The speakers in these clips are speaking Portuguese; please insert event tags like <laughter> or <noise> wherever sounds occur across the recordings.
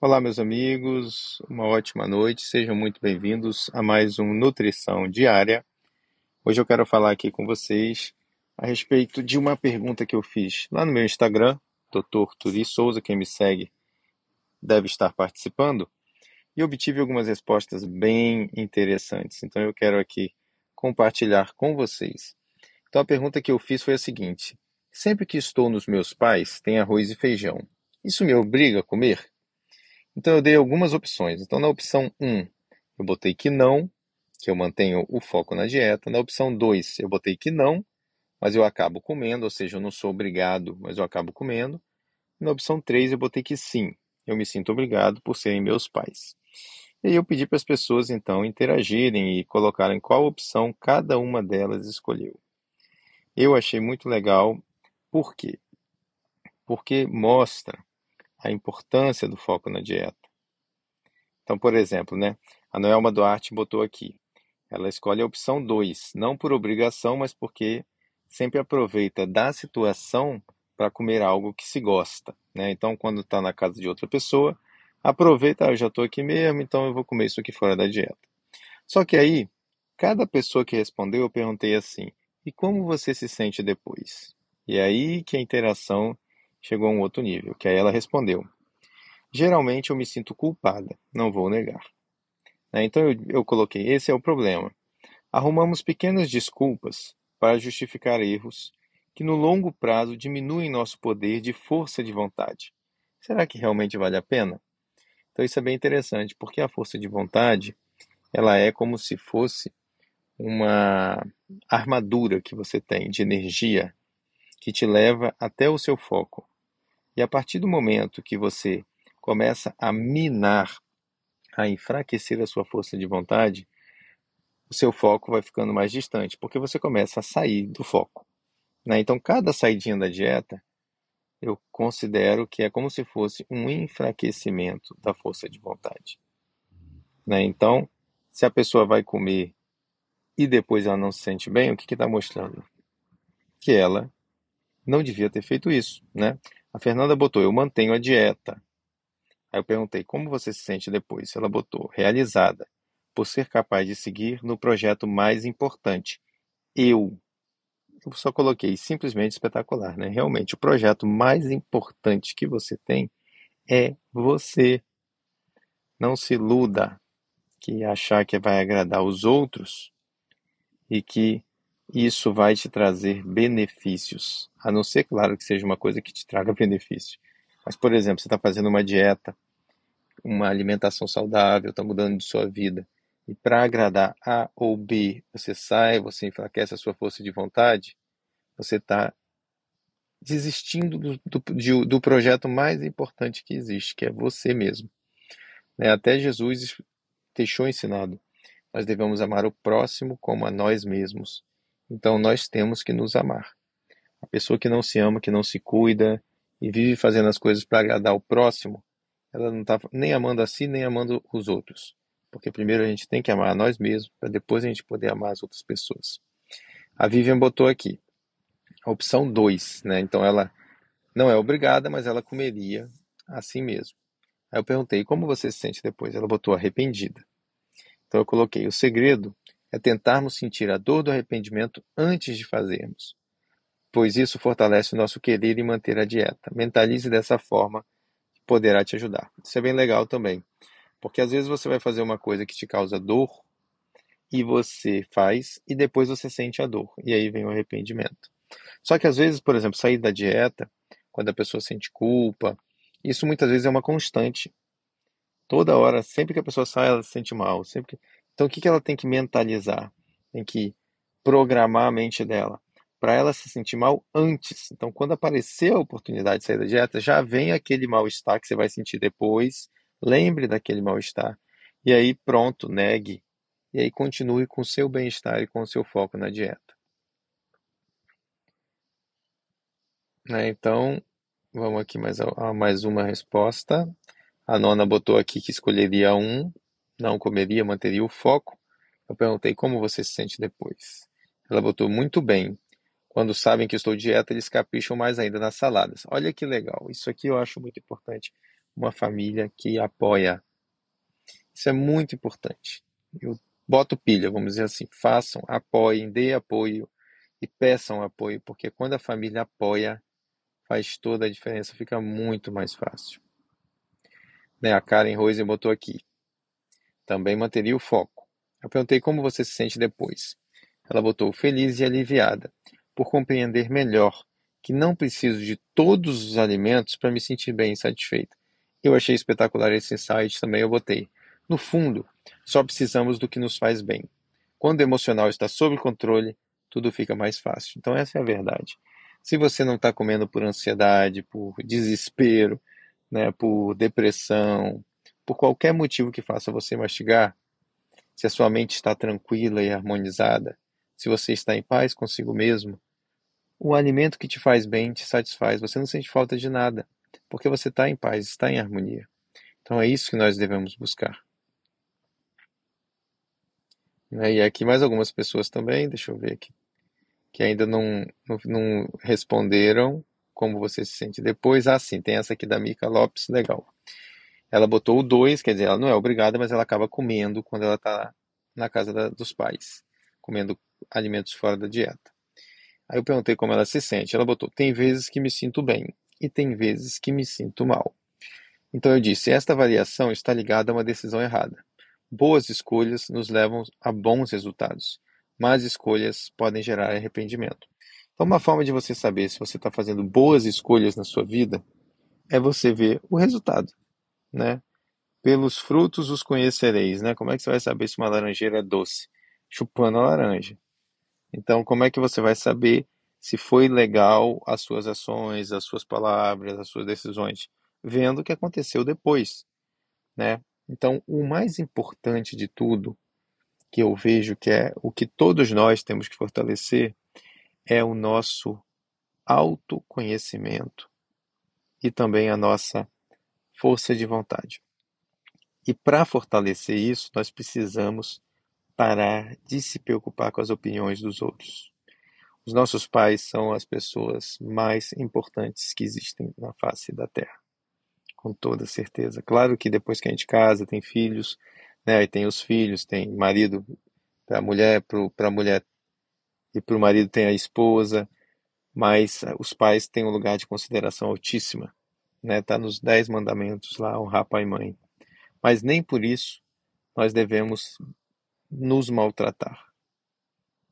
Olá, meus amigos, uma ótima noite, sejam muito bem-vindos a mais um Nutrição Diária. Hoje eu quero falar aqui com vocês a respeito de uma pergunta que eu fiz lá no meu Instagram, Dr. Turi Souza, quem me segue deve estar participando, e obtive algumas respostas bem interessantes. Então eu quero aqui compartilhar com vocês. Então a pergunta que eu fiz foi a seguinte: sempre que estou nos meus pais, tem arroz e feijão. Isso me obriga a comer? Então eu dei algumas opções. Então na opção 1, eu botei que não, que eu mantenho o foco na dieta. Na opção 2, eu botei que não, mas eu acabo comendo, ou seja, eu não sou obrigado, mas eu acabo comendo. Na opção 3, eu botei que sim, eu me sinto obrigado por serem meus pais. E aí eu pedi para as pessoas então interagirem e colocarem qual opção cada uma delas escolheu. Eu achei muito legal, por quê? Porque mostra a importância do foco na dieta. Então, por exemplo, né, a Noelma Duarte botou aqui. Ela escolhe a opção 2, não por obrigação, mas porque sempre aproveita da situação para comer algo que se gosta. Né? Então, quando está na casa de outra pessoa, aproveita, ah, eu já estou aqui mesmo, então eu vou comer isso aqui fora da dieta. Só que aí, cada pessoa que respondeu, eu perguntei assim: e como você se sente depois? E aí que a interação chegou a um outro nível, que aí ela respondeu: Geralmente eu me sinto culpada, não vou negar. Né, então eu, eu coloquei: esse é o problema. Arrumamos pequenas desculpas para justificar erros que no longo prazo diminuem nosso poder de força de vontade. Será que realmente vale a pena? Então isso é bem interessante, porque a força de vontade, ela é como se fosse uma armadura que você tem de energia que te leva até o seu foco. E a partir do momento que você começa a minar, a enfraquecer a sua força de vontade, o seu foco vai ficando mais distante, porque você começa a sair do foco. Né? Então, cada saidinha da dieta, eu considero que é como se fosse um enfraquecimento da força de vontade. Né? Então, se a pessoa vai comer e depois ela não se sente bem, o que está mostrando? Que ela não devia ter feito isso, né? A Fernanda botou, eu mantenho a dieta. Aí eu perguntei, como você se sente depois? Ela botou, realizada, por ser capaz de seguir no projeto mais importante. Eu. Eu só coloquei simplesmente espetacular, né? Realmente, o projeto mais importante que você tem é você. Não se iluda que achar que vai agradar os outros e que isso vai te trazer benefícios, a não ser, claro, que seja uma coisa que te traga <laughs> benefício. Mas, por exemplo, você está fazendo uma dieta, uma alimentação saudável, está mudando de sua vida, e para agradar A ou B, você sai, você enfraquece a sua força de vontade, você está desistindo do, do, do, projeto mais importante que existe, que é você mesmo. Né? Até Jesus deixou ensinado, nós devemos amar o próximo como a nós mesmos. Então nós temos que nos amar. A pessoa que não se ama, que não se cuida e vive fazendo as coisas para agradar o próximo, ela não está nem amando a si, nem amando os outros. Porque primeiro a gente tem que amar a nós mesmos, para depois a gente poder amar as outras pessoas. A Vivian botou aqui a opção 2, né? Então ela não é obrigada, mas ela comeria assim mesmo. Aí eu perguntei, como você se sente depois? Ela botou arrependida. Então eu coloquei, o segredo é tentarmos sentir a dor do arrependimento antes de fazermos, pois isso fortalece o nosso querer e manter a dieta. Mentalize dessa forma, poderá te ajudar. Isso é bem legal também, porque às vezes você vai fazer uma coisa que te causa dor e você faz e depois você sente a dor e aí vem o arrependimento. Só que às vezes, por exemplo, sair da dieta, quando a pessoa sente culpa, isso muitas vezes é uma constante. Toda hora, sempre que a pessoa sai, ela se sente mal. Sempre que... Então, o que ela tem que mentalizar? Tem que programar a mente dela para ela se sentir mal antes. Então, quando aparecer a oportunidade de sair da dieta, já vem aquele mal-estar que você vai sentir depois. Lembre daquele mal-estar. E aí, pronto, negue. E aí, continue com o seu bem-estar e com o seu foco na dieta. Né? Então, vamos aqui mais, a mais uma resposta. A nona botou aqui que escolheria um, não comeria, manteria o foco. Eu perguntei como você se sente depois. Ela botou muito bem. Quando sabem que estou dieta, eles capricham mais ainda nas saladas. Olha que legal. Isso aqui eu acho muito importante. uma família que apoia. Isso é muito importante. Eu boto pilha, vamos dizer assim, façam, apoiem, dê apoio e peçam apoio, porque quando a família apoia, faz toda a diferença, fica muito mais fácil. Né, a Karen Rose botou aqui. Também manteria o foco. Eu perguntei como você se sente depois. Ela botou feliz e aliviada, por compreender melhor que não preciso de todos os alimentos para me sentir bem e satisfeita. Eu achei espetacular esse insight, também eu botei. No fundo, só precisamos do que nos faz bem. Quando o emocional está sob controle, tudo fica mais fácil. Então, essa é a verdade. Se você não está comendo por ansiedade, por desespero, né, por depressão, por qualquer motivo que faça você mastigar, se a sua mente está tranquila e harmonizada, se você está em paz consigo mesmo, o alimento que te faz bem te satisfaz, você não sente falta de nada, porque você está em paz, está em harmonia. Então é isso que nós devemos buscar. E aqui mais algumas pessoas também, deixa eu ver aqui, que ainda não, não, não responderam como você se sente depois. Ah, sim, tem essa aqui da Mica Lopes, legal. Ela botou o 2, quer dizer, ela não é obrigada, mas ela acaba comendo quando ela está na casa da, dos pais, comendo alimentos fora da dieta. Aí eu perguntei como ela se sente. Ela botou: tem vezes que me sinto bem e tem vezes que me sinto mal. Então eu disse: esta variação está ligada a uma decisão errada. Boas escolhas nos levam a bons resultados. Más escolhas podem gerar arrependimento. Então, uma forma de você saber se você está fazendo boas escolhas na sua vida é você ver o resultado, né? Pelos frutos os conhecereis, né? Como é que você vai saber se uma laranjeira é doce? Chupando a laranja. Então, como é que você vai saber se foi legal as suas ações, as suas palavras, as suas decisões? Vendo o que aconteceu depois, né? Então, o mais importante de tudo, que eu vejo que é o que todos nós temos que fortalecer, é o nosso autoconhecimento e também a nossa força de vontade. E para fortalecer isso, nós precisamos parar de se preocupar com as opiniões dos outros. Os nossos pais são as pessoas mais importantes que existem na face da Terra, com toda certeza. Claro que depois que a gente casa, tem filhos, né, e tem os filhos, tem marido para a mulher, para a mulher e para o marido tem a esposa, mas os pais têm um lugar de consideração altíssima, né? Tá nos dez mandamentos lá, honrar pai e mãe. Mas nem por isso nós devemos nos maltratar.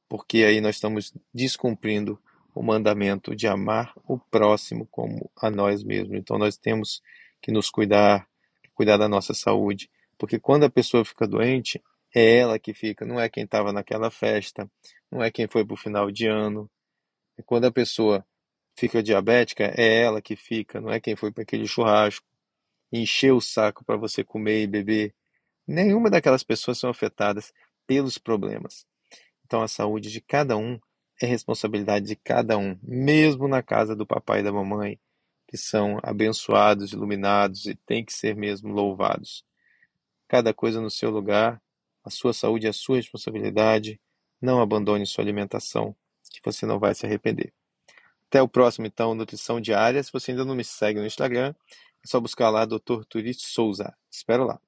Porque aí nós estamos descumprindo o mandamento de amar o próximo como a nós mesmos. Então nós temos que nos cuidar, cuidar da nossa saúde, porque quando a pessoa fica doente, é ela que fica, não é quem estava naquela festa, não é quem foi para o final de ano. E quando a pessoa fica diabética, é ela que fica, não é quem foi para aquele churrasco, encher o saco para você comer e beber. Nenhuma daquelas pessoas são afetadas pelos problemas. Então a saúde de cada um é responsabilidade de cada um, mesmo na casa do papai e da mamãe, que são abençoados, iluminados e têm que ser mesmo louvados. Cada coisa no seu lugar, a sua saúde é a sua responsabilidade. Não abandone sua alimentação, que você não vai se arrepender. Até o próximo, então, Nutrição Diária. Se você ainda não me segue no Instagram, é só buscar lá Dr. Turist Souza. Espero lá.